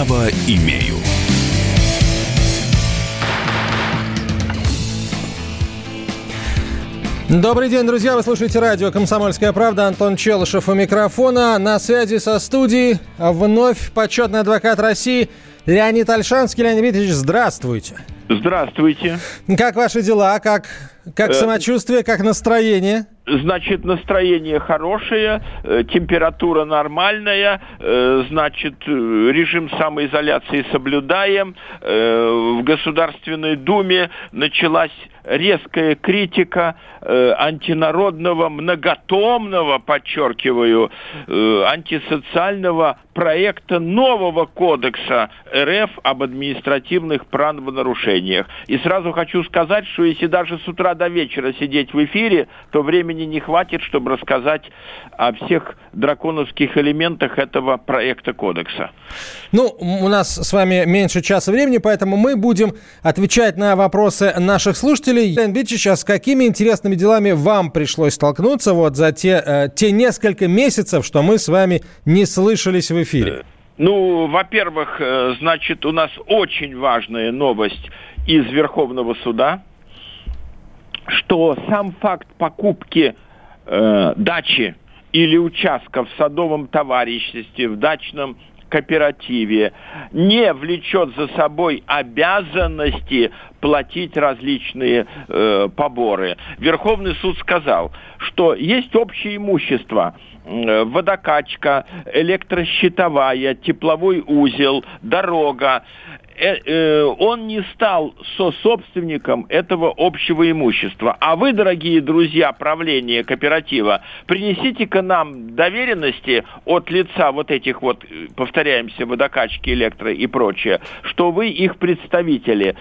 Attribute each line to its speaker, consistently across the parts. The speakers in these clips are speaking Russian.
Speaker 1: Право имею.
Speaker 2: Добрый день, друзья. Вы слушаете радио «Комсомольская правда». Антон Челышев у микрофона. На связи со студией вновь почетный адвокат России Леонид Альшанский. Леонид Дмитриевич, здравствуйте.
Speaker 3: Здравствуйте.
Speaker 2: Как ваши дела? Как, как э, самочувствие? Как настроение?
Speaker 3: Значит, настроение хорошее, э, температура нормальная, э, значит, режим самоизоляции соблюдаем. В Государственной Думе началась резкая критика э, антинародного, многотомного, подчеркиваю, э, антисоциального проекта нового кодекса РФ об административных правонарушениях. И сразу хочу сказать, что если даже с утра до вечера сидеть в эфире, то времени не хватит, чтобы рассказать о всех драконовских элементах этого проекта кодекса.
Speaker 2: Ну, у нас с вами меньше часа времени, поэтому мы будем отвечать на вопросы наших слушателей слушателей. Лен Битчич, а с какими интересными делами вам пришлось столкнуться вот за те, э, те несколько месяцев, что мы с вами не слышались в эфире? Э,
Speaker 3: ну, во-первых, э, значит, у нас очень важная новость из Верховного суда, что сам факт покупки э, дачи или участка в садовом товариществе, в дачном кооперативе не влечет за собой обязанности платить различные э, поборы. Верховный суд сказал, что есть общее имущество, э, водокачка, электрощитовая, тепловой узел, дорога. Э, э, он не стал со-собственником этого общего имущества. А вы, дорогие друзья правления кооператива, принесите-ка нам доверенности от лица вот этих вот, э, повторяемся, водокачки, электро и прочее, что вы их представители.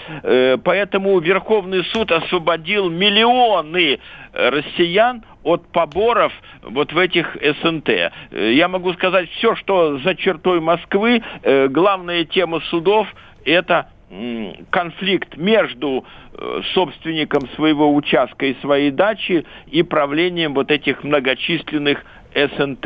Speaker 3: Поэтому Верховный суд освободил миллионы россиян от поборов вот в этих СНТ. Я могу сказать все, что за чертой Москвы. Главная тема судов – это конфликт между э, собственником своего участка и своей дачи и правлением вот этих многочисленных СНТ.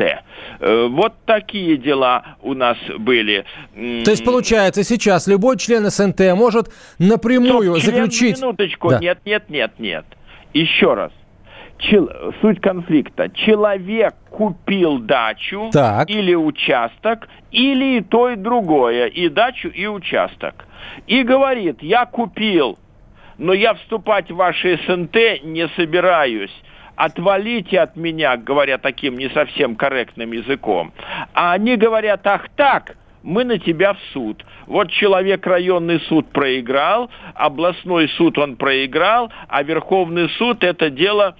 Speaker 3: Э, вот такие дела у нас были.
Speaker 2: То есть, получается, сейчас любой член СНТ может напрямую Стоп, заключить...
Speaker 3: Минуточку, да. нет, нет, нет, нет. Еще раз. Чел... Суть конфликта. Человек купил дачу так. или участок, или и то, и другое, и дачу, и участок. И говорит, я купил, но я вступать в ваши СНТ не собираюсь отвалите от меня, говоря таким не совсем корректным языком. А они говорят, ах так, мы на тебя в суд. Вот человек районный суд проиграл, областной суд он проиграл, а Верховный суд это дело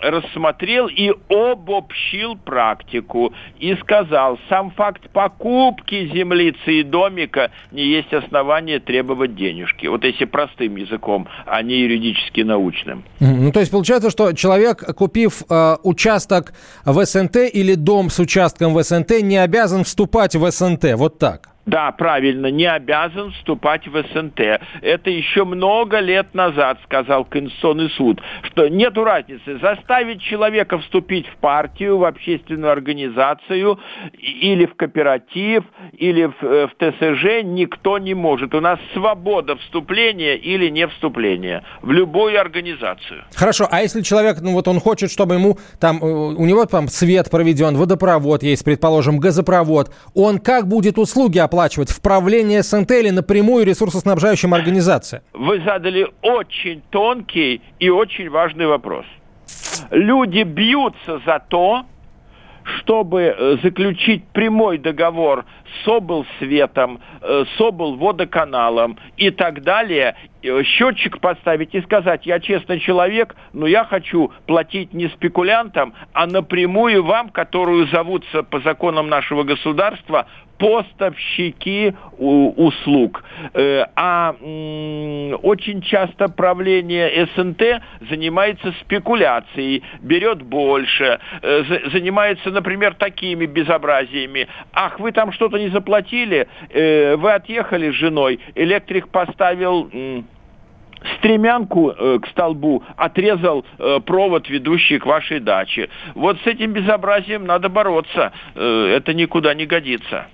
Speaker 3: рассмотрел и обобщил практику и сказал, сам факт покупки землицы и домика не есть основание требовать денежки. Вот если простым языком, а не юридически научным.
Speaker 2: Ну, то есть получается, что человек, купив э, участок в СНТ или дом с участком в СНТ, не обязан вступать в СНТ. Вот так.
Speaker 3: Да, правильно, не обязан вступать в СНТ. Это еще много лет назад сказал Конституционный суд, что нет разницы, заставить человека вступить в партию, в общественную организацию, или в кооператив, или в, э, в ТСЖ никто не может. У нас свобода вступления или не вступления в любую организацию.
Speaker 2: Хорошо, а если человек, ну вот он хочет, чтобы ему там, э, у него там свет проведен, водопровод есть, предположим, газопровод, он как будет услуги оплачивать? Оплачивать? В правление СНТ или напрямую ресурсоснабжающим организациям?
Speaker 3: Вы задали очень тонкий и очень важный вопрос. Люди бьются за то, чтобы э, заключить прямой договор с облсветом, э, с облводоканалом и так далее, счетчик поставить и сказать, я честный человек, но я хочу платить не спекулянтам, а напрямую вам, которую зовутся по законам нашего государства поставщики услуг. Э, а очень часто правление СНТ занимается спекуляцией, берет больше, э, занимается, например, такими безобразиями. Ах, вы там что-то не заплатили, э, вы отъехали с женой, электрик поставил стремянку э, к столбу отрезал э, провод, ведущий к вашей даче. Вот с этим безобразием надо бороться. Э, это никуда не годится.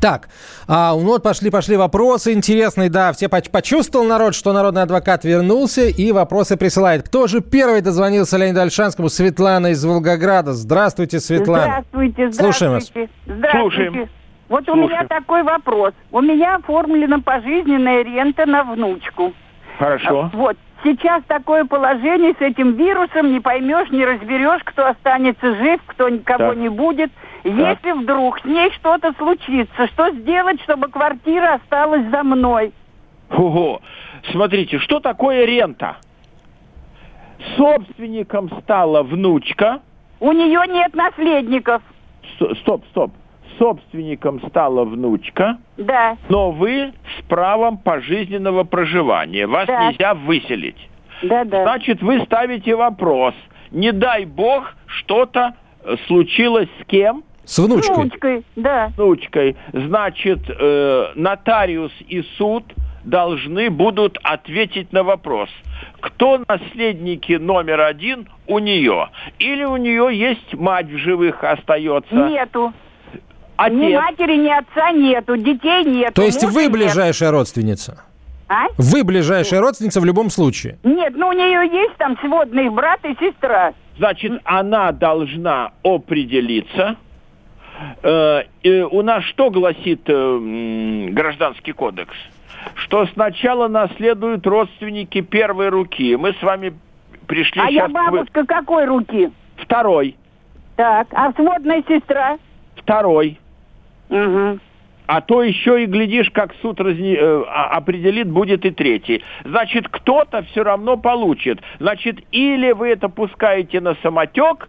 Speaker 2: Так, а, ну вот пошли, пошли вопросы интересные, да, все почувствовал народ, что народный адвокат вернулся и вопросы присылает. Кто же первый дозвонился Леониду Альшанскому? Светлана из Волгограда. Здравствуйте, Светлана.
Speaker 1: Здравствуйте, здравствуйте.
Speaker 2: Слушаем вас.
Speaker 1: Здравствуйте. Слушаем. Вот Слушаем. у меня такой вопрос. У меня оформлена пожизненная рента на внучку.
Speaker 3: Хорошо.
Speaker 1: Вот. Сейчас такое положение с этим вирусом, не поймешь, не разберешь, кто останется жив, кто никого так. не будет. Если вдруг с ней что-то случится, что сделать, чтобы квартира осталась за мной?
Speaker 3: Ого. Смотрите, что такое рента? Собственником стала внучка.
Speaker 1: У нее нет наследников.
Speaker 3: Стоп, стоп. Собственником стала внучка.
Speaker 1: Да.
Speaker 3: Но вы с правом пожизненного проживания. Вас да. нельзя выселить.
Speaker 1: Да, да.
Speaker 3: Значит, вы ставите вопрос. Не дай бог, что-то случилось с кем?
Speaker 2: С внучкой? С
Speaker 1: внучкой, да.
Speaker 3: С внучкой. Значит, э, нотариус и суд должны будут ответить на вопрос, кто наследники номер один у нее. Или у нее есть мать в живых остается?
Speaker 1: Нету. Отец. Ни матери, ни отца нету, детей нету.
Speaker 2: То есть вы ближайшая нет. родственница?
Speaker 1: А?
Speaker 2: Вы ближайшая родственница в любом случе?
Speaker 1: Нет, ну у нее есть там сводный брат и сестра.
Speaker 3: Значит, она должна определиться, Э, у нас что гласит э, гражданский кодекс? Что сначала наследуют родственники первой руки. Мы с вами пришли
Speaker 1: а
Speaker 3: сейчас...
Speaker 1: я бабушка какой руки?
Speaker 3: Второй.
Speaker 1: Так, а сводная сестра?
Speaker 3: Второй.
Speaker 1: Угу.
Speaker 3: А то еще и глядишь, как суд разни... э, а, определит, будет и третий. Значит, кто-то все равно получит. Значит, или вы это пускаете на самотек,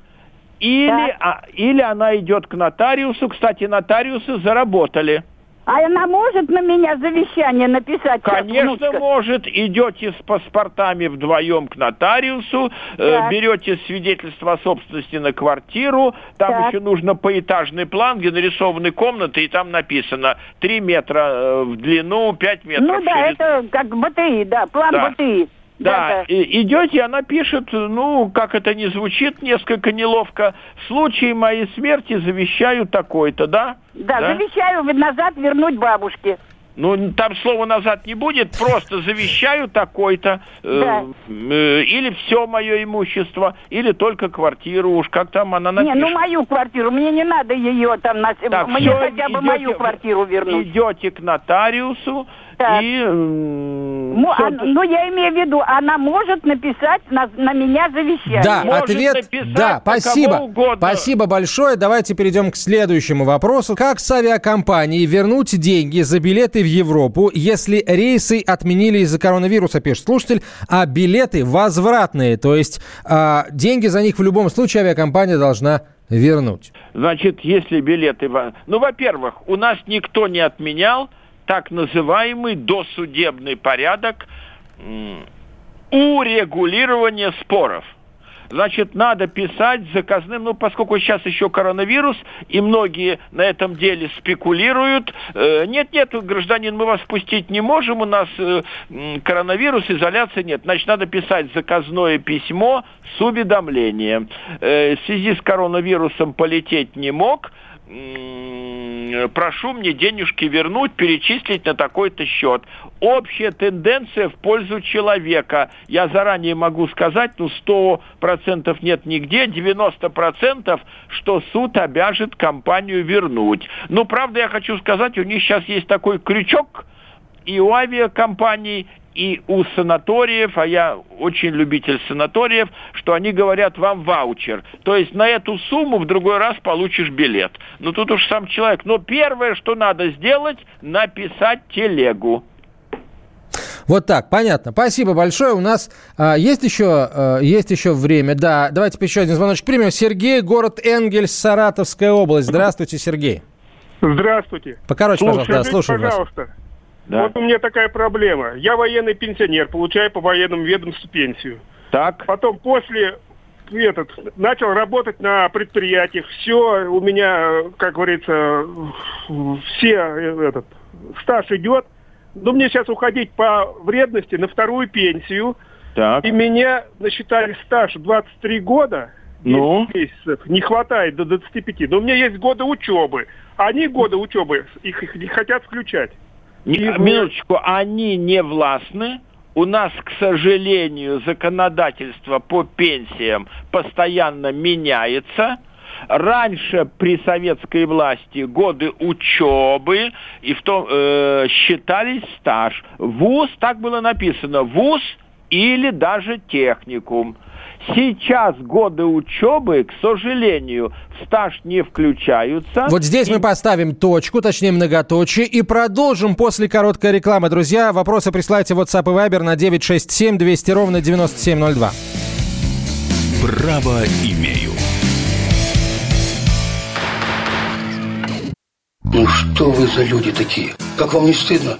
Speaker 3: или, а, или она идет к нотариусу. Кстати, нотариусы заработали.
Speaker 1: А она может на меня завещание написать?
Speaker 3: Конечно, может. Идете с паспортами вдвоем к нотариусу, э, берете свидетельство о собственности на квартиру, там так. еще нужно поэтажный план, где нарисованы комнаты, и там написано 3 метра э, в длину, 5 метров
Speaker 1: Ну да, ширину. это как БТИ, да, план да. БТИ.
Speaker 3: Да, да, идете, она пишет, ну, как это не звучит, несколько неловко. В случае моей смерти завещаю такой-то, да?
Speaker 1: Да, да? завещаю назад вернуть бабушке.
Speaker 3: Ну, там слова назад не будет, просто завещаю такой-то, э, да. э, или все мое имущество, или только квартиру, уж как там она напишет.
Speaker 1: Не, ну мою квартиру, мне не надо ее там, на... так, мне все, хотя бы идете, мою квартиру вернуть.
Speaker 3: Идете к нотариусу, так. И,
Speaker 1: ну, а, ну, я имею в виду, она может написать на, на меня завещание.
Speaker 2: Да,
Speaker 1: может
Speaker 2: ответ, да, спасибо. Спасибо большое. Давайте перейдем к следующему вопросу. Как с авиакомпанией вернуть деньги за билеты в Европу, если рейсы отменили из-за коронавируса, пишет слушатель, а билеты возвратные, то есть а, деньги за них в любом случае авиакомпания должна вернуть?
Speaker 3: Значит, если билеты... Ну, во-первых, у нас никто не отменял так называемый досудебный порядок урегулирования споров. Значит, надо писать заказным, ну, поскольку сейчас еще коронавирус, и многие на этом деле спекулируют. Э, нет, нет, гражданин, мы вас пустить не можем, у нас э, коронавирус, изоляции нет. Значит, надо писать заказное письмо с уведомлением. Э, в связи с коронавирусом полететь не мог, прошу мне денежки вернуть, перечислить на такой-то счет. Общая тенденция в пользу человека. Я заранее могу сказать, ну, 100% нет нигде, 90% что суд обяжет компанию вернуть. Ну, правда, я хочу сказать, у них сейчас есть такой крючок, и у авиакомпаний, и у санаториев, а я очень любитель санаториев, что они говорят вам ваучер. То есть на эту сумму в другой раз получишь билет. Ну тут уж сам человек. Но первое, что надо сделать, написать телегу.
Speaker 2: Вот так, понятно. Спасибо большое. У нас а, есть еще а, есть еще время. Да, давайте еще один звоночек примем. Сергей, город Энгельс, Саратовская область. Здравствуйте, Сергей.
Speaker 4: Здравствуйте.
Speaker 2: Покороче, пожалуйста, да, слушаю
Speaker 4: пожалуйста. вас. Да. Вот у меня такая проблема. Я военный пенсионер, получаю по военному ведомству пенсию.
Speaker 3: Так.
Speaker 4: Потом после этот, начал работать на предприятиях. Все у меня, как говорится, все этот стаж идет. Но мне сейчас уходить по вредности на вторую пенсию. Так. И меня насчитали стаж 23 года. ну? месяцев не хватает до 25. Но у меня есть годы учебы. Они годы учебы, их, их не хотят включать.
Speaker 3: Не, минуточку, они не властны. У нас, к сожалению, законодательство по пенсиям постоянно меняется. Раньше при советской власти годы учебы и в том э, считались стаж. ВУЗ, так было написано, ВУЗ или даже техникум. Сейчас годы учебы, к сожалению, в стаж не включаются.
Speaker 2: Вот здесь и... мы поставим точку, точнее многоточие, и продолжим после короткой рекламы. Друзья, вопросы присылайте в WhatsApp и Viber на 967 200 ровно 9702.
Speaker 5: Право имею.
Speaker 6: Ну что вы за люди такие? Как вам не стыдно?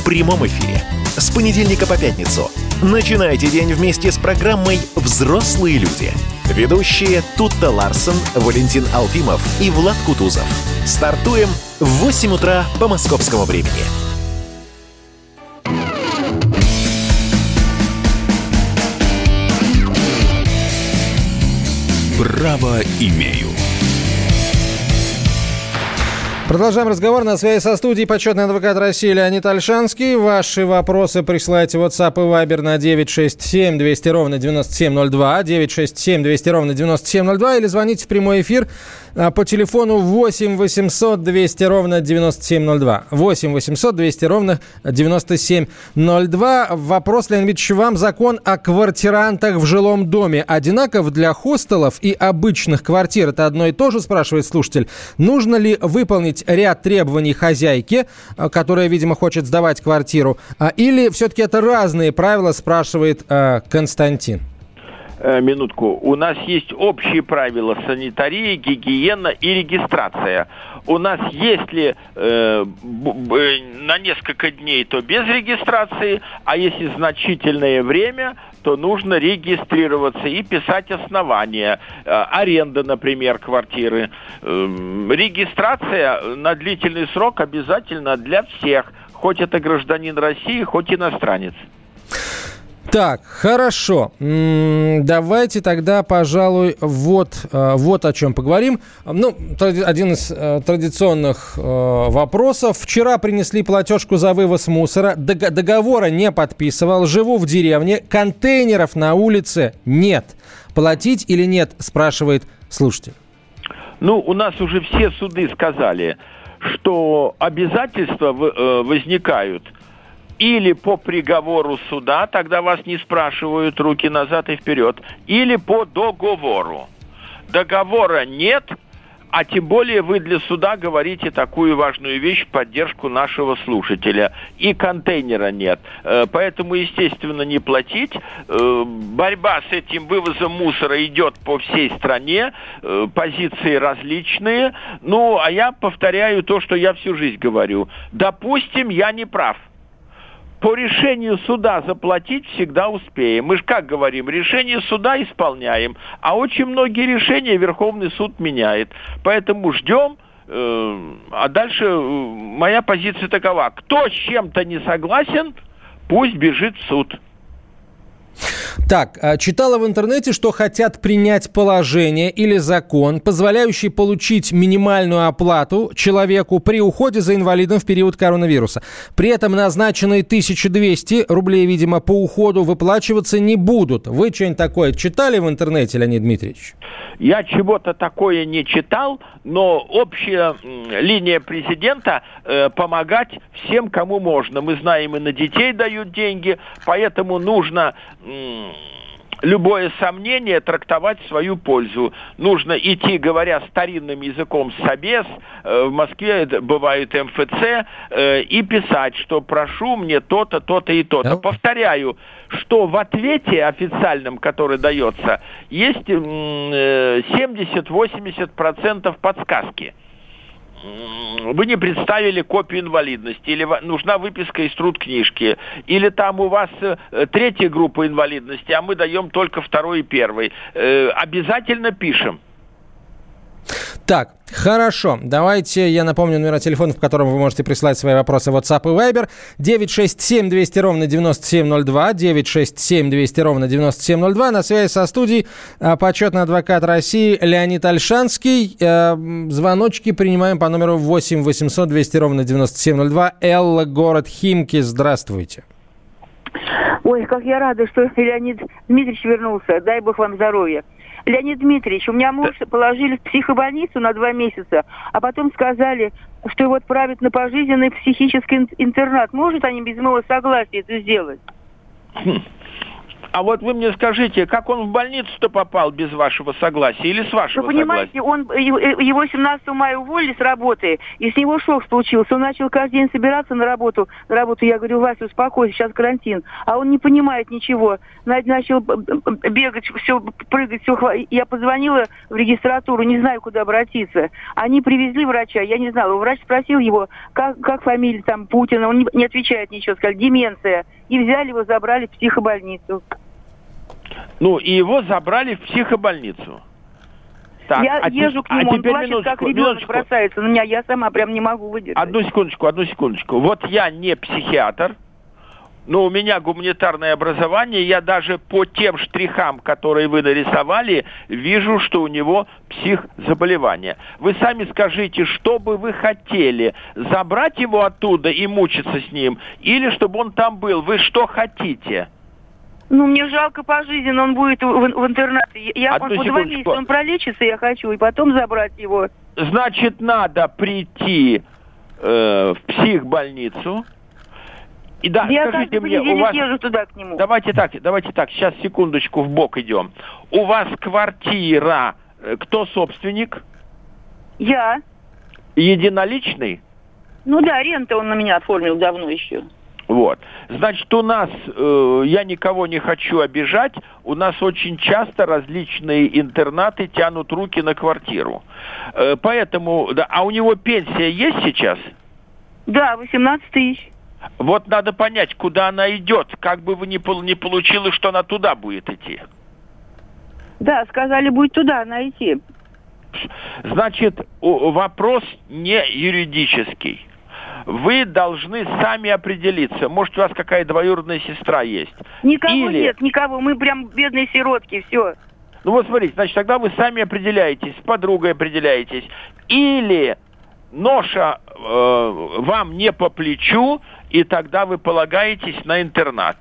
Speaker 5: в прямом эфире. С понедельника по пятницу. Начинайте день вместе с программой «Взрослые люди». Ведущие Тутта Ларсон, Валентин Алфимов и Влад Кутузов. Стартуем в 8 утра по московскому времени. Право имею.
Speaker 2: Продолжаем разговор. На связи со студией почетный адвокат России Леонид Альшанский. Ваши вопросы присылайте в WhatsApp и Viber на 967 200 ровно 9702, 967 200 ровно 9702 или звоните в прямой эфир а, по телефону 8 800 200 ровно 9702. 8 800 200 ровно 9702. Вопрос, Леонид Ильич, вам закон о квартирантах в жилом доме одинаков для хостелов и обычных квартир? Это одно и то же, спрашивает слушатель. Нужно ли выполнить ряд требований хозяйки, а, которая, видимо, хочет сдавать квартиру? А, или все-таки это разные правила, спрашивает Константин?
Speaker 3: Э, минутку. У нас есть общие правила санитарии, гигиена и регистрация. У нас если э, на несколько дней, то без регистрации, а если значительное время, то нужно регистрироваться и писать основания. Э, аренда, например, квартиры. Э, регистрация на длительный срок обязательно для всех, хоть это гражданин России, хоть иностранец.
Speaker 2: Так, хорошо. Давайте тогда, пожалуй, вот, э, вот о чем поговорим. Ну, один из э, традиционных э, вопросов. Вчера принесли платежку за вывоз мусора. Договора не подписывал. Живу в деревне. Контейнеров на улице нет. Платить или нет, спрашивает слушатель.
Speaker 3: Ну, у нас уже все суды сказали, что обязательства возникают – или по приговору суда, тогда вас не спрашивают руки назад и вперед, или по договору. Договора нет, а тем более вы для суда говорите такую важную вещь в поддержку нашего слушателя. И контейнера нет. Э, поэтому, естественно, не платить. Э, борьба с этим вывозом мусора идет по всей стране. Э, позиции различные. Ну, а я повторяю то, что я всю жизнь говорю. Допустим, я не прав по решению суда заплатить всегда успеем. Мы же как говорим, решение суда исполняем, а очень многие решения Верховный суд меняет. Поэтому ждем, э, а дальше э, моя позиция такова. Кто с чем-то не согласен, пусть бежит в суд.
Speaker 2: Так, а, читала в интернете, что хотят принять положение или закон, позволяющий получить минимальную оплату человеку при уходе за инвалидом в период коронавируса. При этом назначенные 1200 рублей, видимо, по уходу выплачиваться не будут. Вы что-нибудь такое читали в интернете, Леонид Дмитриевич?
Speaker 3: Я чего-то такое не читал, но общая линия президента э, помогать всем, кому можно. Мы знаем, и на детей дают деньги, поэтому нужно любое сомнение трактовать в свою пользу. Нужно идти, говоря старинным языком собес, э, в Москве бывает МФЦ, э, и писать, что прошу мне то-то, то-то и то-то. Повторяю, что в ответе официальном, который дается, есть 70-80% э, подсказки. Вы не представили копию инвалидности, или нужна выписка из труд книжки, или там у вас э, третья группа инвалидности, а мы даем только второй и первый. Э, обязательно пишем.
Speaker 2: Так, хорошо. Давайте я напомню номера телефона, в котором вы можете прислать свои вопросы в WhatsApp и Viber. 967 200 ровно 9702. 967 200 ровно 9702. На связи со студией а, почетный адвокат России Леонид Альшанский. Э, звоночки принимаем по номеру 8 800 200 ровно 9702. Элла, город Химки. Здравствуйте.
Speaker 7: Ой, как я рада, что Леонид Дмитриевич вернулся. Дай бог вам здоровья. Леонид Дмитриевич, у меня муж положили в психобольницу на два месяца, а потом сказали, что его отправят на пожизненный психический интернат. Может они без моего согласия это сделать?
Speaker 3: А вот вы мне скажите, как он в больницу-то попал без вашего согласия или с вашего
Speaker 7: Вы понимаете,
Speaker 3: согласия?
Speaker 7: он, его 17 мая уволили с работы, и с него шок случился. Он начал каждый день собираться на работу. На работу я говорю, Вася, успокойся, сейчас карантин. А он не понимает ничего. Начал бегать, все, прыгать, все. Я позвонила в регистратуру, не знаю, куда обратиться. Они привезли врача, я не знала. Врач спросил его, как, как фамилия там Путина. Он не, не отвечает ничего, сказали, деменция. И взяли его, забрали в психобольницу.
Speaker 3: Ну, и его забрали в психобольницу.
Speaker 7: Так, я а езжу к нему, а он плачет, минуточку, как ребенок минуточку. бросается на меня, я сама прям не могу выдержать.
Speaker 3: Одну секундочку, одну секундочку. Вот я не психиатр, но у меня гуманитарное образование, я даже по тем штрихам, которые вы нарисовали, вижу, что у него психзаболевание. Вы сами скажите, что бы вы хотели? Забрать его оттуда и мучиться с ним? Или чтобы он там был? Вы что хотите?
Speaker 7: Ну, мне жалко по жизни, но он будет в, в интернате. Я, Одну он по два он пролечится, я хочу, и потом забрать его.
Speaker 3: Значит, надо прийти э, в психбольницу.
Speaker 7: И да, я скажите мне, у вас... езжу туда к нему.
Speaker 3: Давайте так, давайте так, сейчас секундочку в бок идем. У вас квартира, э, кто собственник?
Speaker 7: Я.
Speaker 3: Единоличный?
Speaker 7: Ну да, рента он на меня оформил давно еще.
Speaker 3: Вот. Значит, у нас, э, я никого не хочу обижать, у нас очень часто различные интернаты тянут руки на квартиру. Э, поэтому, да, а у него пенсия есть сейчас?
Speaker 7: Да, 18 тысяч.
Speaker 3: Вот надо понять, куда она идет, как бы вы не, не получилось, что она туда будет идти.
Speaker 7: Да, сказали, будет туда она идти.
Speaker 3: Значит, вопрос не юридический вы должны сами определиться. Может, у вас какая двоюродная сестра есть.
Speaker 7: Никого Или... нет, никого. Мы прям бедные сиротки, все.
Speaker 3: Ну вот смотрите, значит, тогда вы сами определяетесь, с подругой определяетесь. Или ноша э, вам не по плечу, и тогда вы полагаетесь на интернат.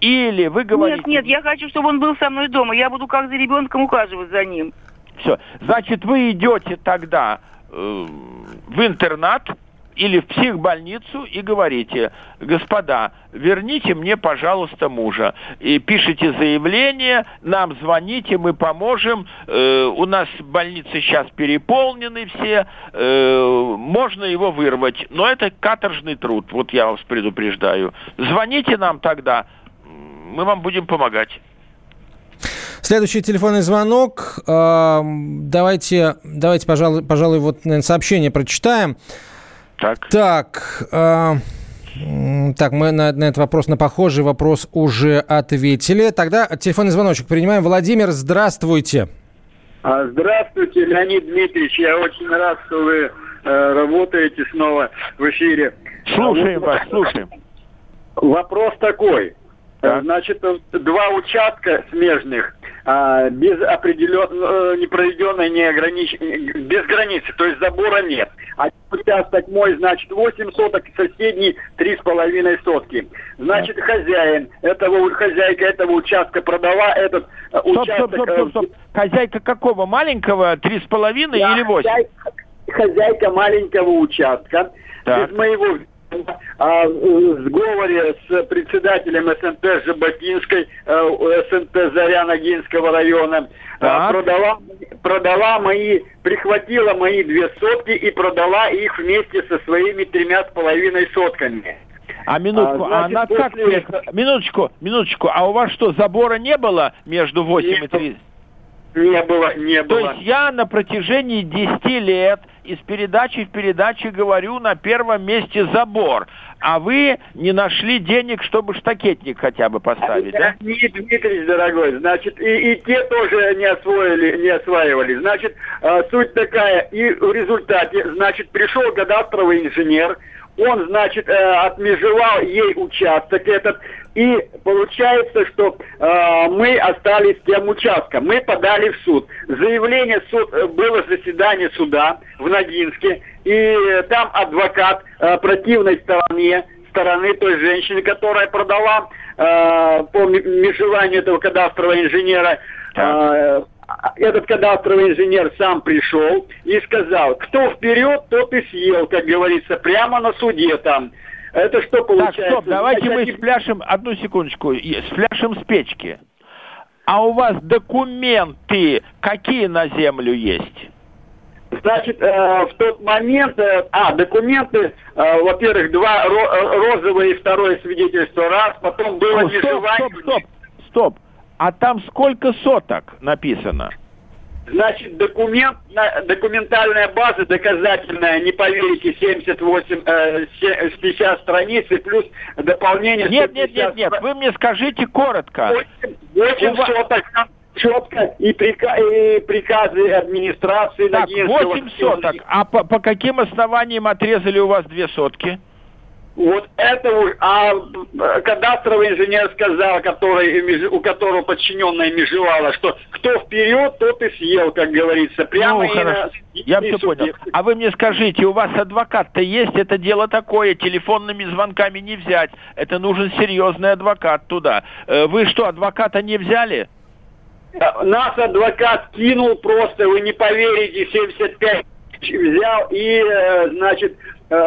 Speaker 3: Или вы говорите...
Speaker 7: Нет, нет, я хочу, чтобы он был со мной дома. Я буду как за ребенком ухаживать за ним.
Speaker 3: Все. Значит, вы идете тогда э, в интернат, или в психбольницу и говорите, господа, верните мне, пожалуйста, мужа. И пишите заявление, нам звоните, мы поможем. Э, у нас больницы сейчас переполнены все, э, можно его вырвать. Но это каторжный труд, вот я вас предупреждаю. Звоните нам тогда, мы вам будем помогать.
Speaker 2: Следующий телефонный звонок. Давайте, давайте, пожалуй, пожалуй, вот наверное, сообщение прочитаем.
Speaker 3: Так.
Speaker 2: Так. Э, так, мы на, на этот вопрос, на похожий вопрос уже ответили. Тогда телефонный звоночек принимаем. Владимир, здравствуйте.
Speaker 8: А, здравствуйте, Леонид Дмитриевич. Я очень рад, что вы э, работаете снова в эфире.
Speaker 3: Слушаем вас, слушаем.
Speaker 8: Вопрос такой. Так. Значит, два участка смежных а, без определенной, э, непроведенной, не огранич... без границы, то есть забора нет. А участок мой, значит, 8 соток, соседний 3,5 сотки. Значит, хозяин этого, хозяйка этого участка продала этот
Speaker 3: э, стоп, участок... Стоп, стоп, стоп, стоп. Хозяйка какого? Маленького? 3,5 да, или 8? Хозяйка,
Speaker 8: хозяйка маленького участка. Так. Без моего о сговоре с председателем СНТ Жаботинской, э, СНТ Заря Ногинского района. Так. Продала, продала мои, прихватила мои две сотки и продала их вместе со своими тремя с половиной сотками.
Speaker 3: А минутку, а, значит, а она после... как... Минуточку, минуточку, а у вас что, забора не было между 8 и 3?
Speaker 8: Не было, не было.
Speaker 3: То есть я на протяжении 10 лет из передачи в передаче говорю, на первом месте забор. А вы не нашли денег, чтобы штакетник хотя бы поставить, да?
Speaker 8: Нет, Дмитрий, дорогой, значит, и, и те тоже не освоили, не осваивали. Значит, э, суть такая, и в результате, значит, пришел кадастровый инженер, он, значит, э, отмежевал ей участок этот, и получается, что э, мы остались тем участком. Мы подали в суд. Заявление суд было заседание суда в Ногинске, и там адвокат э, противной стороне стороны той женщины, которая продала э, по межеванию этого кадастрового инженера э, этот кадастровый инженер сам пришел и сказал, кто вперед, тот и съел, как говорится, прямо на суде там. Это что получается? Так,
Speaker 3: стоп, давайте мы спляшем, одну секундочку, спляшем с печки. А у вас документы какие на землю есть?
Speaker 8: Значит, э, в тот момент, э, а, документы, э, во-первых, два ро- э, розовые и второе свидетельство раз, потом было
Speaker 3: О, стоп, стоп, стоп, стоп. А там сколько соток написано?
Speaker 8: Значит, документ, документальная база доказательная, не поверите, 78, э, 50 страниц и плюс дополнение...
Speaker 3: Нет, нет, нет, нет, вы мне скажите коротко.
Speaker 8: 8, 8 вас... соток, четко и, прика и приказы администрации
Speaker 3: так, 8 соток. А по, по каким основаниям отрезали у вас две сотки?
Speaker 8: Вот это уж, а кадастровый инженер сказал, который, у которого подчиненная межевала, что кто вперед, тот и съел, как говорится. Прямо
Speaker 3: ну, хорошо. На, Я все понял. А вы мне скажите, у вас адвокат-то есть? Это дело такое, телефонными звонками не взять. Это нужен серьезный адвокат туда. Э, вы что, адвоката не взяли?
Speaker 8: Нас адвокат кинул просто, вы не поверите, 75 взял и, э, значит,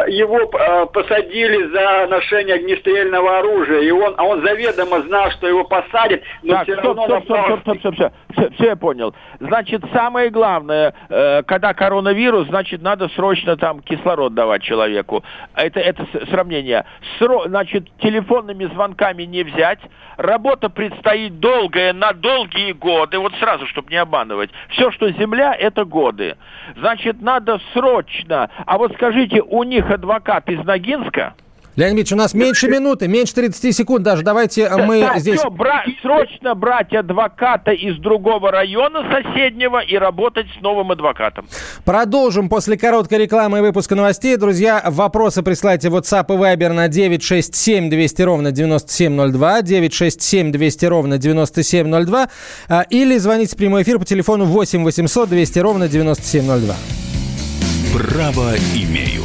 Speaker 8: его э, посадили за ношение огнестрельного оружия, и он, а он заведомо знал, что его посадят, но
Speaker 3: так,
Speaker 8: все
Speaker 3: стоп,
Speaker 8: равно...
Speaker 3: Стоп, стоп, стоп, стоп, стоп, стоп, все, все я понял. Значит, самое главное, э, когда коронавирус, значит, надо срочно там кислород давать человеку. Это, это сравнение. Сро, значит, телефонными звонками не взять. Работа предстоит долгая, на долгие годы. Вот сразу, чтобы не обманывать. Все, что земля, это годы. Значит, надо срочно. А вот скажите, у них них адвокат из Ногинска.
Speaker 2: Леонид Ильич, у нас меньше минуты, меньше 30 секунд даже. Давайте мы
Speaker 3: да,
Speaker 2: здесь...
Speaker 3: Все, бра... Срочно брать адвоката из другого района соседнего и работать с новым адвокатом.
Speaker 2: Продолжим после короткой рекламы и выпуска новостей. Друзья, вопросы присылайте в WhatsApp и Viber на 967 200 ровно 9702, 967 200 ровно 9702 а, или звоните в прямой эфир по телефону 8 800 200 ровно 9702.
Speaker 5: Право имею.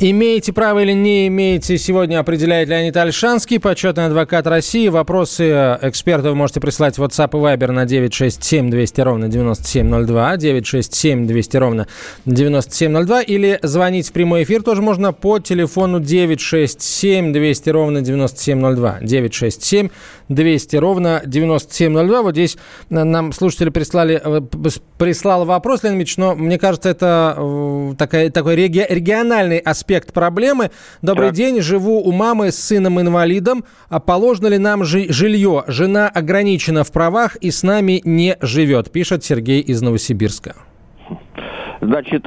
Speaker 2: Имеете право или не имеете, сегодня определяет Леонид Альшанский, почетный адвокат России. Вопросы экспертов можете прислать в WhatsApp и Viber на 967 200 ровно 9702, 967 200 ровно 9702, или звонить в прямой эфир тоже можно по телефону 967 200 ровно 9702, 967 200 ровно 9702. Вот здесь нам слушатели прислали, э, прислал вопрос, Леонид Ильич, но мне кажется, это э, такая, такой реги, региональный аспект проблемы. Добрый так. день, живу у мамы с сыном-инвалидом. А положено ли нам жилье? Жена ограничена в правах и с нами не живет, пишет Сергей из Новосибирска.
Speaker 3: Значит,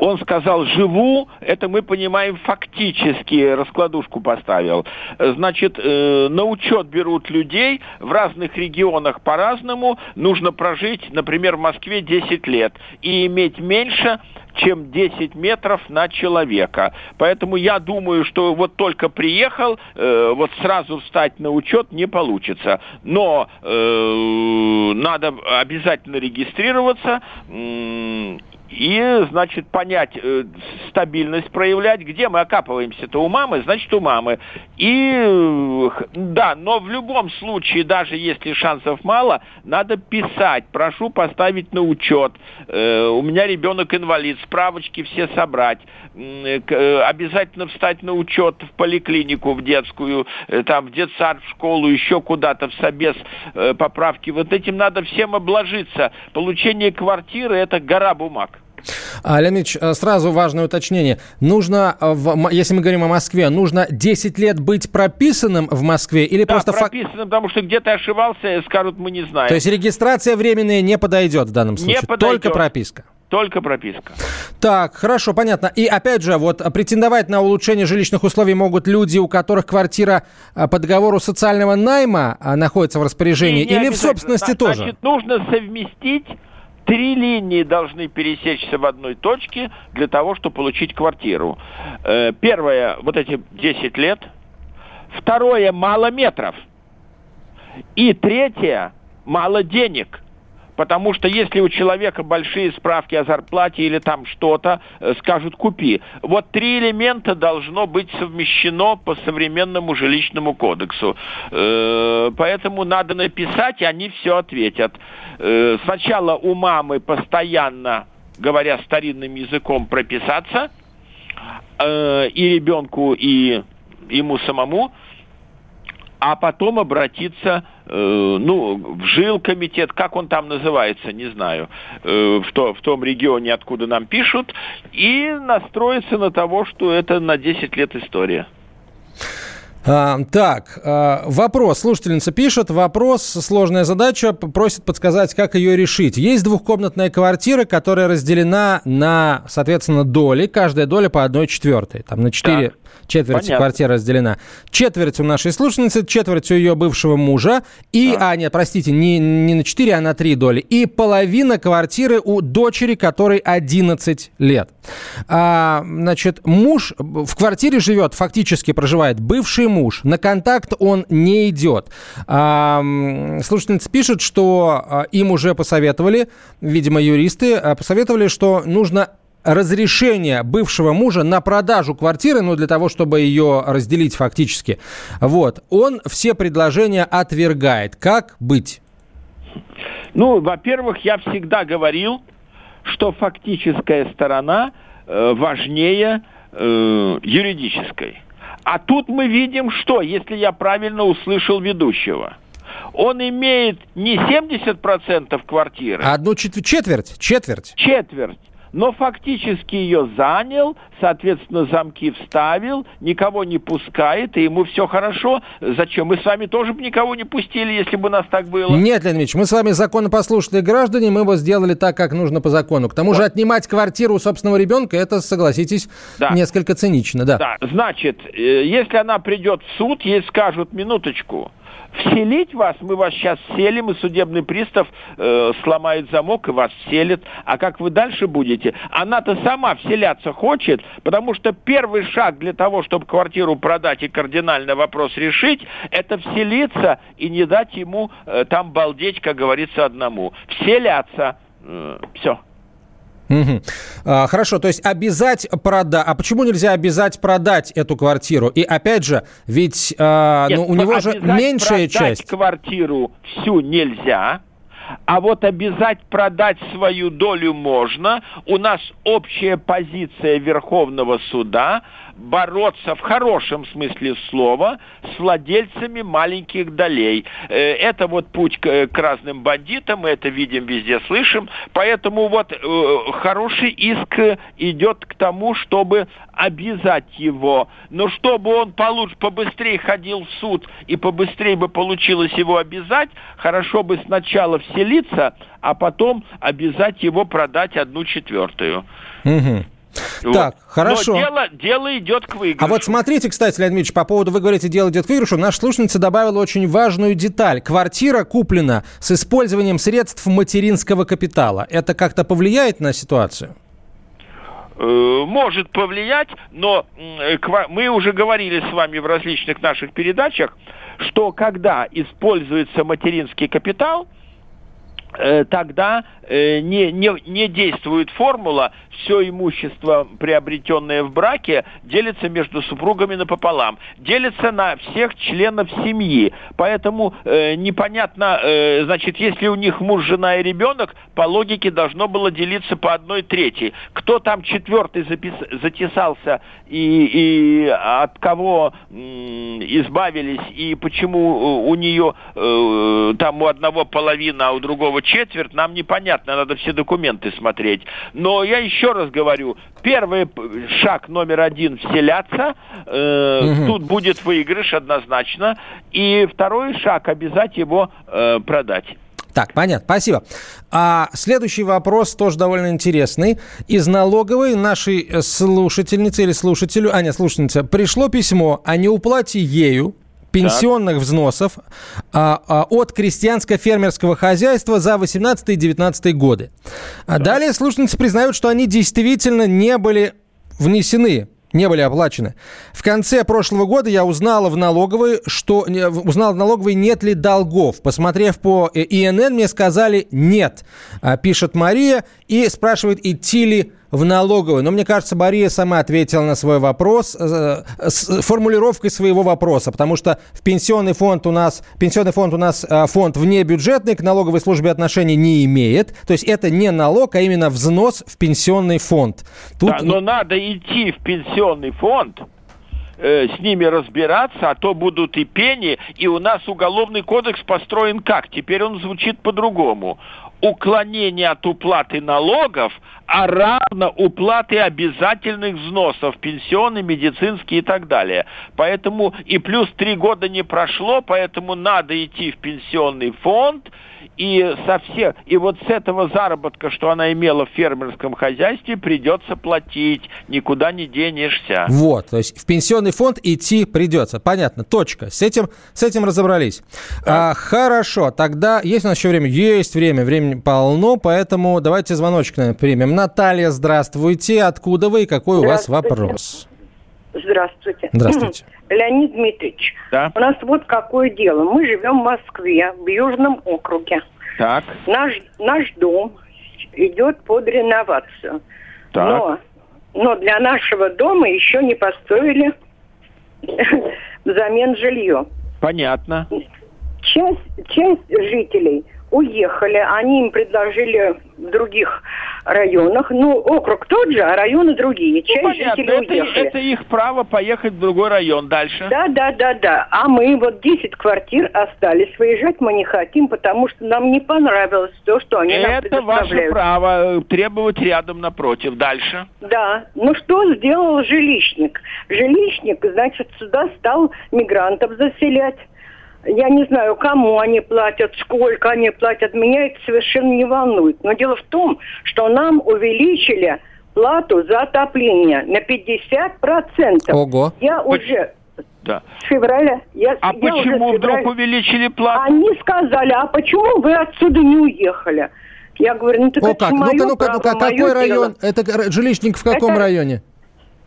Speaker 3: он сказал «живу», это мы понимаем фактически, раскладушку поставил. Значит, э, на учет берут людей в разных регионах по-разному. Нужно прожить, например, в Москве 10 лет и иметь меньше чем 10 метров на человека. Поэтому я думаю, что вот только приехал, э, вот сразу встать на учет не получится. Но э, надо обязательно регистрироваться. Э, и, значит, понять, э, стабильность проявлять, где мы окапываемся-то у мамы, значит, у мамы. И, э, да, но в любом случае, даже если шансов мало, надо писать, прошу поставить на учет. Э, у меня ребенок инвалид, справочки все собрать. Э, обязательно встать на учет в поликлинику, в детскую, э, там, в детсад, в школу, еще куда-то, в собес э, поправки. Вот этим надо всем обложиться. Получение квартиры – это гора бумаг.
Speaker 2: А, Леонид э, сразу важное уточнение. Нужно, э, если мы говорим о Москве, нужно 10 лет быть прописанным в Москве или
Speaker 3: да,
Speaker 2: просто...
Speaker 3: прописанным, фак... потому что где-то ошибался, скажут, мы не знаем.
Speaker 2: То есть регистрация временная не подойдет в данном случае? Не подойдет. Только прописка?
Speaker 3: Только прописка.
Speaker 2: Так, хорошо, понятно. И опять же, вот претендовать на улучшение жилищных условий могут люди, у которых квартира по договору социального найма находится в распоряжении, не, не или в собственности Значит, тоже? Значит,
Speaker 3: нужно совместить Три линии должны пересечься в одной точке для того, чтобы получить квартиру. Э, первое, вот эти 10 лет. Второе, мало метров. И третье, мало денег. Потому что если у человека большие справки о зарплате или там что-то, э, скажут купи. Вот три элемента должно быть совмещено по современному жилищному кодексу. Э, поэтому надо написать, и они все ответят. Э, сначала у мамы постоянно, говоря старинным языком, прописаться, и ребенку, и ему самому, а потом обратиться Э, ну, в жилкомитет, как он там называется, не знаю, э, в, то, в том регионе, откуда нам пишут, и настроиться на того, что это на 10 лет история.
Speaker 2: А, так, а, вопрос. Слушательница пишет. Вопрос, сложная задача, просит подсказать, как ее решить. Есть двухкомнатная квартира, которая разделена на, соответственно, доли. Каждая доля по одной четвертой. Там на четыре четверти Понятно. квартира разделена. Четверть у нашей слушательницы, четверть у ее бывшего мужа. И, а, а нет, простите, не, не на четыре, а на три доли. И половина квартиры у дочери, которой 11 лет. А, значит, муж в квартире живет, фактически проживает бывший муж. На контакт он не идет. А, слушательница пишет, что им уже посоветовали, видимо, юристы, а, посоветовали, что нужно разрешение бывшего мужа на продажу квартиры, ну, для того, чтобы ее разделить фактически. Вот. Он все предложения отвергает. Как быть?
Speaker 3: Ну, во-первых, я всегда говорил, что фактическая сторона э, важнее э, юридической. А тут мы видим, что, если я правильно услышал ведущего, он имеет не 70% квартиры.
Speaker 2: А одну четверть, четверть.
Speaker 3: Четверть но фактически ее занял, соответственно, замки вставил, никого не пускает, и ему все хорошо. Зачем? Мы с вами тоже бы никого не пустили, если бы у нас так было.
Speaker 2: Нет, Леонид Ильич, мы с вами законопослушные граждане, мы бы сделали так, как нужно по закону. К тому вот. же отнимать квартиру у собственного ребенка, это, согласитесь, да. несколько цинично, да. Да,
Speaker 3: значит, э, если она придет в суд, ей скажут, минуточку, вселить вас, мы вас сейчас селим, и судебный пристав э, сломает замок и вас селит. А как вы дальше будете? Она-то сама вселяться хочет, потому что первый шаг для того, чтобы квартиру продать и кардинально вопрос решить, это вселиться и не дать ему э, там балдеть, как говорится, одному. Вселяться. Э, все.
Speaker 2: Угу. А, хорошо, то есть обязать продать. А почему нельзя обязать продать эту квартиру? И опять же, ведь а, Нет, ну, у него же меньшая часть.
Speaker 3: квартиру всю нельзя. А вот обязать продать свою долю можно. У нас общая позиция Верховного суда бороться в хорошем смысле слова с владельцами маленьких долей. Э, это вот путь к, к разным бандитам, мы это видим везде, слышим. Поэтому вот э, хороший иск идет к тому, чтобы обязать его. Но чтобы он получше, побыстрее ходил в суд и побыстрее бы получилось его обязать, хорошо бы сначала вселиться, а потом обязать его продать одну четвертую.
Speaker 2: Угу. Вот. Так, хорошо.
Speaker 3: Но дело, дело идет к выигрышу.
Speaker 2: А вот смотрите, кстати, Леонид Ильич, по поводу, вы говорите, дело идет к выигрышу, наша слушательница добавила очень важную деталь. Квартира куплена с использованием средств материнского капитала. Это как-то повлияет на ситуацию?
Speaker 3: э, может повлиять, но э, мы уже говорили с вами в различных наших передачах, что когда используется материнский капитал, э, тогда не, не, не действует формула «все имущество, приобретенное в браке, делится между супругами напополам». Делится на всех членов семьи. Поэтому э, непонятно, э, значит, если у них муж, жена и ребенок, по логике должно было делиться по одной трети. Кто там четвертый запис, затесался и, и от кого э, избавились, и почему у нее э, там у одного половина, а у другого четверть, нам непонятно, надо все документы смотреть. Но я еще раз говорю, первый шаг номер один вселяться, э, угу. тут будет выигрыш однозначно, и второй шаг обязать его э, продать.
Speaker 2: Так, понятно, спасибо. А следующий вопрос тоже довольно интересный. Из налоговой нашей слушательницы или слушателю, а нет, слушательница, пришло письмо о неуплате ею пенсионных так. взносов а, а, от крестьянско-фермерского хозяйства за 18 и 19 годы. А далее слушательницы признают, что они действительно не были внесены не были оплачены. В конце прошлого года я узнала в налоговой, что узнал в налоговой, нет ли долгов. Посмотрев по э, ИНН, мне сказали нет, а, пишет Мария и спрашивает, идти ли в налоговую. Но мне кажется, Мария сама ответила на свой вопрос э, с формулировкой своего вопроса, потому что в пенсионный фонд у нас, пенсионный фонд у нас э, фонд внебюджетный, к налоговой службе отношения не имеет. То есть это не налог, а именно взнос в пенсионный фонд.
Speaker 3: Тут... Да, но надо идти в пенсионный фонд, э, с ними разбираться, а то будут и пени, и у нас уголовный кодекс построен как? Теперь он звучит по-другому уклонение от уплаты налогов, а равно уплаты обязательных взносов, пенсионные, медицинские и так далее. Поэтому и плюс три года не прошло, поэтому надо идти в пенсионный фонд, и со всех, и вот с этого заработка, что она имела в фермерском хозяйстве, придется платить, никуда не денешься.
Speaker 2: Вот, то есть в пенсионный фонд идти придется, понятно, точка. С этим, с этим разобрались. Да. А, хорошо, тогда есть у нас еще время? Есть время, времени полно, поэтому давайте звоночек, наверное, примем. Наталья, здравствуйте, откуда вы и какой у вас вопрос?
Speaker 9: Здравствуйте.
Speaker 2: Здравствуйте.
Speaker 9: Леонид Дмитриевич, да? у нас вот какое дело. Мы живем в Москве, в Южном округе.
Speaker 3: Так.
Speaker 9: Наш, наш дом идет под реновацию. Так. Но, но для нашего дома еще не построили взамен жилье.
Speaker 3: Понятно.
Speaker 9: Часть, часть жителей уехали. Они им предложили в других районах. Ну, округ тот же, а районы другие.
Speaker 3: Часть ну, понятно. жителей это, уехали. Это их право поехать в другой район дальше.
Speaker 9: Да, да, да, да. А мы вот 10 квартир остались. Выезжать мы не хотим, потому что нам не понравилось то, что они
Speaker 3: это нам Это ваше право э, требовать рядом напротив. Дальше.
Speaker 9: Да. Ну, что сделал жилищник? Жилищник, значит, сюда стал мигрантов заселять. Я не знаю, кому они платят, сколько они платят. Меня это совершенно не волнует. Но дело в том, что нам увеличили плату за отопление на 50%.
Speaker 2: Ого.
Speaker 9: Я уже
Speaker 3: да.
Speaker 9: С февраля.
Speaker 3: Я, а я почему уже вдруг увеличили плату?
Speaker 9: Они сказали, а почему вы отсюда не уехали? Я говорю, ну так О,
Speaker 2: это как? Ну-ка, ну-ка, ну-ка, какой район? Дело. Это жилищник в каком это... районе?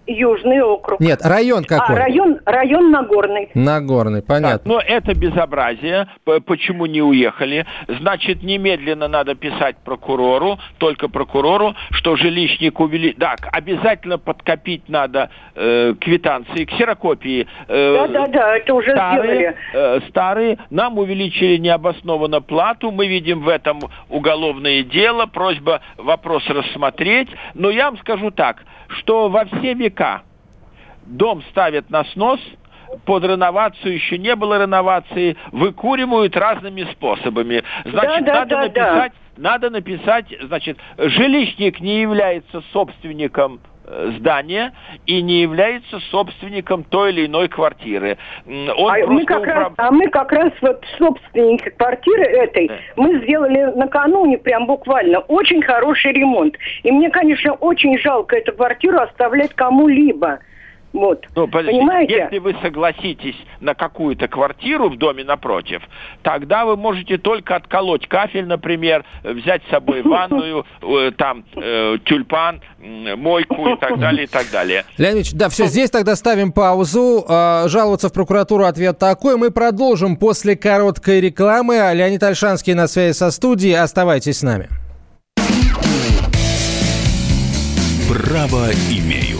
Speaker 9: Южный округ.
Speaker 2: Нет, район какой?
Speaker 9: А, район, район Нагорный.
Speaker 2: Нагорный, понятно. Так,
Speaker 3: но это безобразие. Почему не уехали? Значит, немедленно надо писать прокурору, только прокурору, что жилищник увели... Так, обязательно подкопить надо э, квитанции, ксерокопии.
Speaker 9: Э, Да-да-да, это уже старые, сделали.
Speaker 3: Э, старые. Нам увеличили необоснованно плату. Мы видим в этом уголовное дело. Просьба вопрос рассмотреть. Но я вам скажу так, что во все века века. Дом ставят на снос, под реновацию еще не было реновации, выкуривают разными способами. Значит, да, да, надо да, написать, да. надо написать, значит, жилищник не является собственником здания и не является собственником той или иной квартиры.
Speaker 9: Он а, мы как управ... раз, а мы как раз вот собственники квартиры этой, да. мы сделали накануне прям буквально очень хороший ремонт. И мне, конечно, очень жалко эту квартиру оставлять кому-либо. Вот.
Speaker 3: Ну, подождите,
Speaker 9: Понимаете?
Speaker 3: если вы согласитесь на какую-то квартиру в доме напротив, тогда вы можете только отколоть кафель, например, взять с собой ванную, э, там э, тюльпан, мойку и так далее, и так далее.
Speaker 2: Леонид Ильич, да, все, здесь тогда ставим паузу. А, Жаловаться в прокуратуру ответ такой. Мы продолжим после короткой рекламы. А Леонид Альшанский на связи со студией. Оставайтесь с нами.
Speaker 5: Право имею.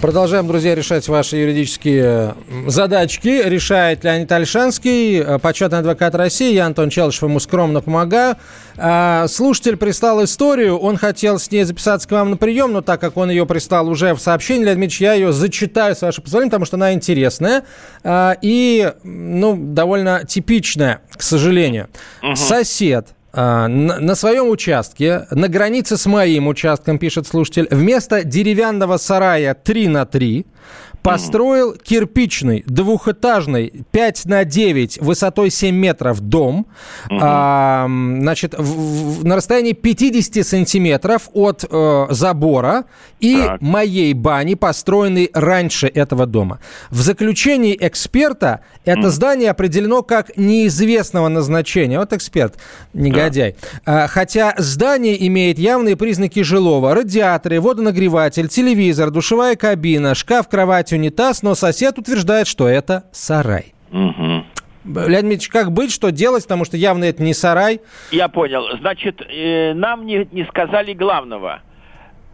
Speaker 2: Продолжаем, друзья, решать ваши юридические задачки. Решает Леонид Альшанский, э, почетный адвокат России. Я, Антон Челышев, ему скромно помогаю. А, Слушатель прислал историю. Он хотел с ней записаться к вам на прием, но так как он ее прислал уже в сообщении, Леонид Ильич, я ее зачитаю, с вашего позволения, потому что она интересная а, и, ну, довольно типичная, к сожалению. Сосед а, на, на своем участке, на границе с моим участком, пишет слушатель, вместо деревянного сарая 3 на 3 построил кирпичный, двухэтажный, 5 на 9, высотой 7 метров дом, а, значит, в- в- на расстоянии 50 сантиметров от э, забора и моей бани, построенной раньше этого дома. В заключении эксперта это здание определено как неизвестного назначения. Вот эксперт, негодяй. А, Хотя здание имеет явные признаки жилого. Радиаторы, водонагреватель, телевизор, душевая кабина, шкаф, кровать, унитаз, но сосед утверждает, что это сарай.
Speaker 3: Мгм.
Speaker 2: Леонид Ильич, как быть, что делать, потому что явно это не сарай.
Speaker 3: Я понял. Значит, э, нам не, не сказали главного.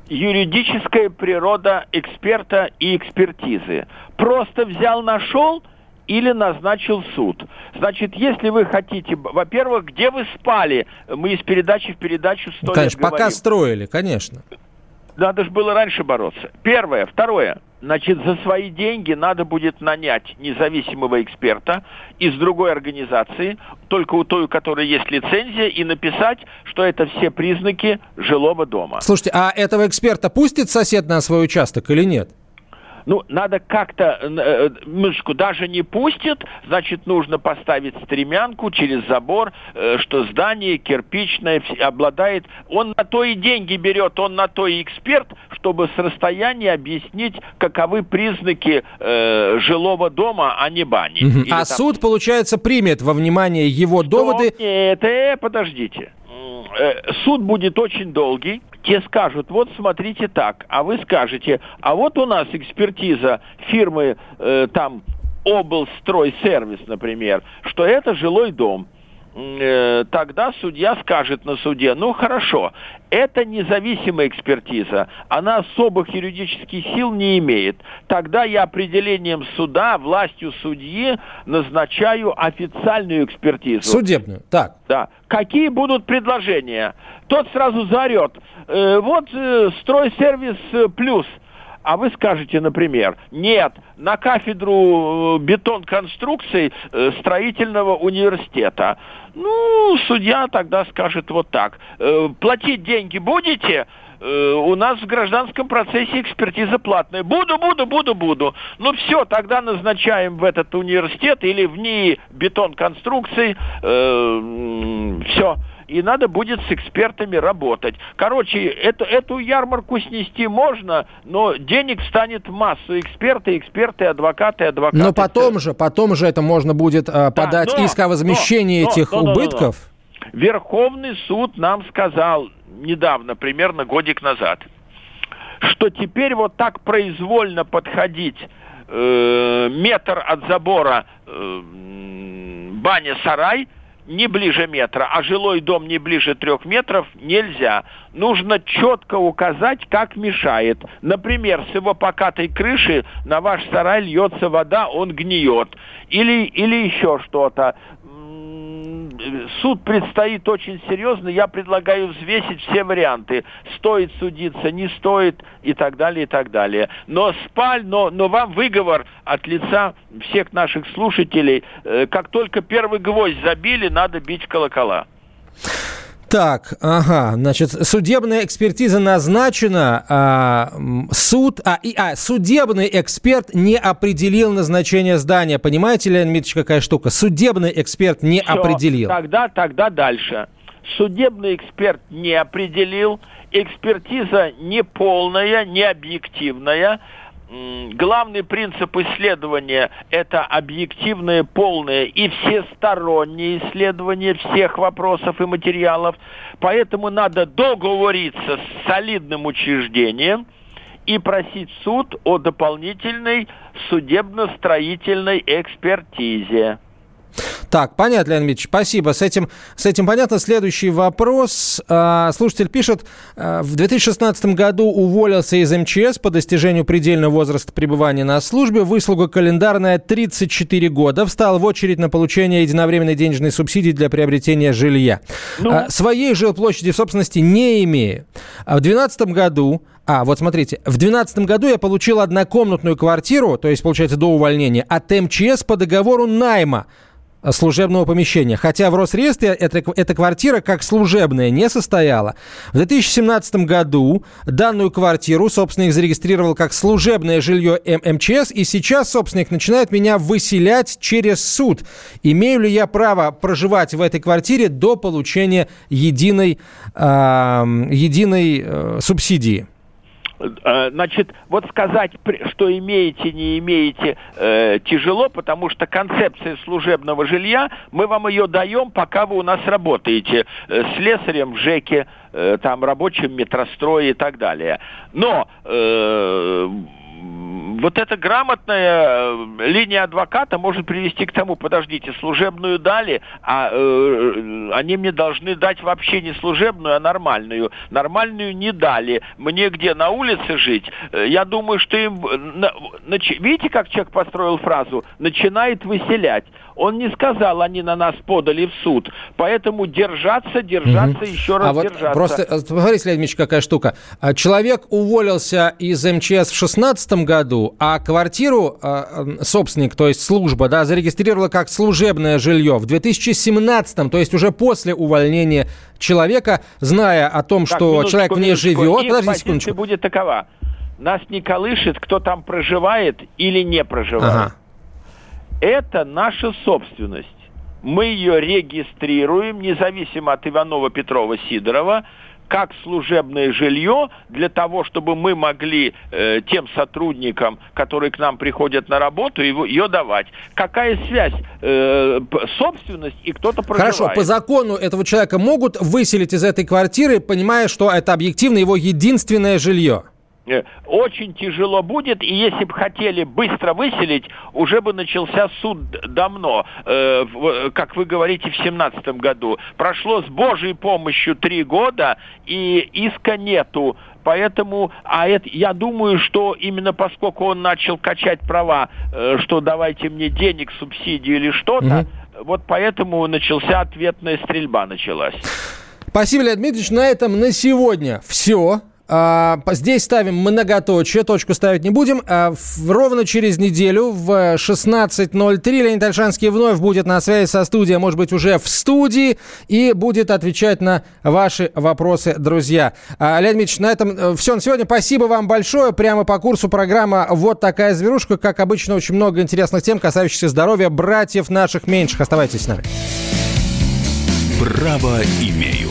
Speaker 3: Юридическая природа эксперта и экспертизы. Просто взял, нашел или назначил суд. Значит, если вы хотите, во-первых, где вы спали? Мы из передачи в передачу сто
Speaker 2: Конечно, пока
Speaker 3: говорим.
Speaker 2: строили, конечно.
Speaker 3: Надо же было раньше бороться. Первое. Второе. Значит, за свои деньги надо будет нанять независимого эксперта из другой организации, только у той, у которой есть лицензия, и написать, что это все признаки жилого дома.
Speaker 2: Слушайте, а этого эксперта пустит сосед на свой участок или нет?
Speaker 3: Ну, надо как-то, э, мышку даже не пустит, значит, нужно поставить стремянку через забор, э, что здание кирпичное обладает... Он на то и деньги берет, он на то и эксперт, чтобы с расстояния объяснить, каковы признаки э, жилого дома, а не бани. Или
Speaker 2: А
Speaker 3: там-
Speaker 2: суд, получается, примет во внимание его доводы.
Speaker 3: Нет, э, подождите. Э, Суд будет очень долгий. Те скажут, вот смотрите так, а вы скажете, а вот у нас экспертиза фирмы э, там облстройсервис, например, что это жилой дом. Э, Тогда судья скажет на суде, ну хорошо, это независимая экспертиза, она особых юридических сил не имеет. Тогда я определением суда, властью судьи назначаю официальную экспертизу.
Speaker 2: Судебную. Так.
Speaker 3: Да. Какие будут предложения? Тот сразу заорет. «Э, вот э, стройсервис э, плюс. А вы скажете, например, нет, на кафедру э, бетон-конструкций э, строительного университета. Ну, судья тогда скажет вот так. «Э, Платить деньги будете? Э, У нас в гражданском процессе экспертиза платная. Буду, буду, буду, буду. Ну все, тогда назначаем в этот университет или в НИИ бетон конструкций. все. И надо будет с экспертами работать. Короче, эту, эту ярмарку снести можно, но денег станет массу. Эксперты, эксперты, адвокаты, адвокаты.
Speaker 2: Но потом же, потом же это можно будет э, подать
Speaker 3: но-
Speaker 2: иск о возмещении
Speaker 3: но- но-
Speaker 2: этих
Speaker 3: но- но- но- но.
Speaker 2: убытков.
Speaker 3: Верховный суд нам сказал недавно, примерно годик назад, что теперь вот так произвольно подходить э, метр от забора э, баня-сарай не ближе метра, а жилой дом не ближе трех метров нельзя. Нужно четко указать, как мешает. Например, с его покатой крыши на ваш сарай льется вода, он гниет. Или, или еще что-то суд предстоит очень серьезно. Я предлагаю взвесить все варианты. Стоит судиться, не стоит и так далее, и так далее. Но спаль, но, но вам выговор от лица всех наших слушателей. Э, как только первый гвоздь забили, надо бить колокола.
Speaker 2: Так, ага, значит, судебная экспертиза назначена, а, суд, а, и, а, судебный эксперт не определил назначение здания. Понимаете, Леонид Дмитриевич, какая штука? Судебный эксперт не
Speaker 3: Все,
Speaker 2: определил.
Speaker 3: Тогда, тогда дальше. Судебный эксперт не определил, экспертиза не полная, не объективная, главный принцип исследования – это объективное, полное и всестороннее исследование всех вопросов и материалов. Поэтому надо договориться с солидным учреждением и просить суд о дополнительной судебно-строительной экспертизе.
Speaker 2: Так, понятно, Леонид Ильич, спасибо. С этим, с этим понятно. Следующий вопрос. А, слушатель пишет, а, в 2016 году уволился из МЧС по достижению предельного возраста пребывания на службе. Выслуга календарная 34 года. Встал в очередь на получение единовременной денежной субсидии для приобретения жилья. Ну? А, своей жилплощади в собственности не имею. В 2012 году а, вот смотрите, в 2012 году я получил однокомнатную квартиру, то есть, получается, до увольнения, от МЧС по договору найма служебного помещения. Хотя в Росреестре эта, эта квартира как служебная не состояла. В 2017 году данную квартиру собственник зарегистрировал как служебное жилье МЧС, и сейчас собственник начинает меня выселять через суд. Имею ли я право проживать в этой квартире до получения единой, э, единой э, субсидии?
Speaker 3: Э, значит, вот сказать, что имеете, не имеете, э, тяжело, потому что концепция служебного жилья, мы вам ее даем, пока вы у нас работаете э, слесарем в ЖЭКе, там, рабочим метрострое и так далее. Но вот эта грамотная э, линия адвоката может привести к тому, подождите, служебную дали, а э, они мне должны дать вообще не служебную, а нормальную. Нормальную не дали. Мне где, на улице жить? Э, я думаю, что им... На, нач... Видите, как человек построил фразу? Начинает выселять. Он не сказал, они на нас подали в суд. Поэтому держаться, держаться, угу. еще раз а держаться. Вот
Speaker 2: просто, посмотрите, Леонид Ильич, какая штука. А, человек уволился из МЧС в 2016 году, а квартиру э, собственник, то есть служба, да, зарегистрировала как служебное жилье в 2017, то есть уже после увольнения человека, зная о том, так, что человек в ней живет.
Speaker 3: Подождите секундочку. будет такова. Нас не колышет, кто там проживает или не проживает. Ага. Это наша собственность. Мы ее регистрируем, независимо от Иванова, Петрова, Сидорова, как служебное жилье для того, чтобы мы могли э, тем сотрудникам, которые к нам приходят на работу, его, ее давать. Какая связь? Э, собственность и кто-то проживает.
Speaker 2: Хорошо, по закону этого человека могут выселить из этой квартиры, понимая, что это объективно его единственное жилье?
Speaker 3: Э, очень тяжело будет, и если бы хотели быстро выселить, уже бы начался суд давно, э, в, как вы говорите, в семнадцатом году. Прошло с Божьей помощью три года, и иска нету. Поэтому, а это, я думаю, что именно поскольку он начал качать права, э, что давайте мне денег, субсидию или что-то, mm вот поэтому начался ответная стрельба началась.
Speaker 2: Спасибо, Леонид Дмитриевич. На этом на сегодня все. А, здесь ставим многоточие, точку ставить не будем. А, ровно через неделю в 16.03 Леонид Альшанский вновь будет на связи со студией, может быть, уже в студии, и будет отвечать на ваши вопросы, друзья. А, Леонид Ильич, на этом э, все на сегодня. Спасибо вам большое. Прямо по курсу программа «Вот такая зверушка». Как обычно, очень много интересных тем, касающихся здоровья братьев наших меньших. Оставайтесь с нами.
Speaker 5: Право имею.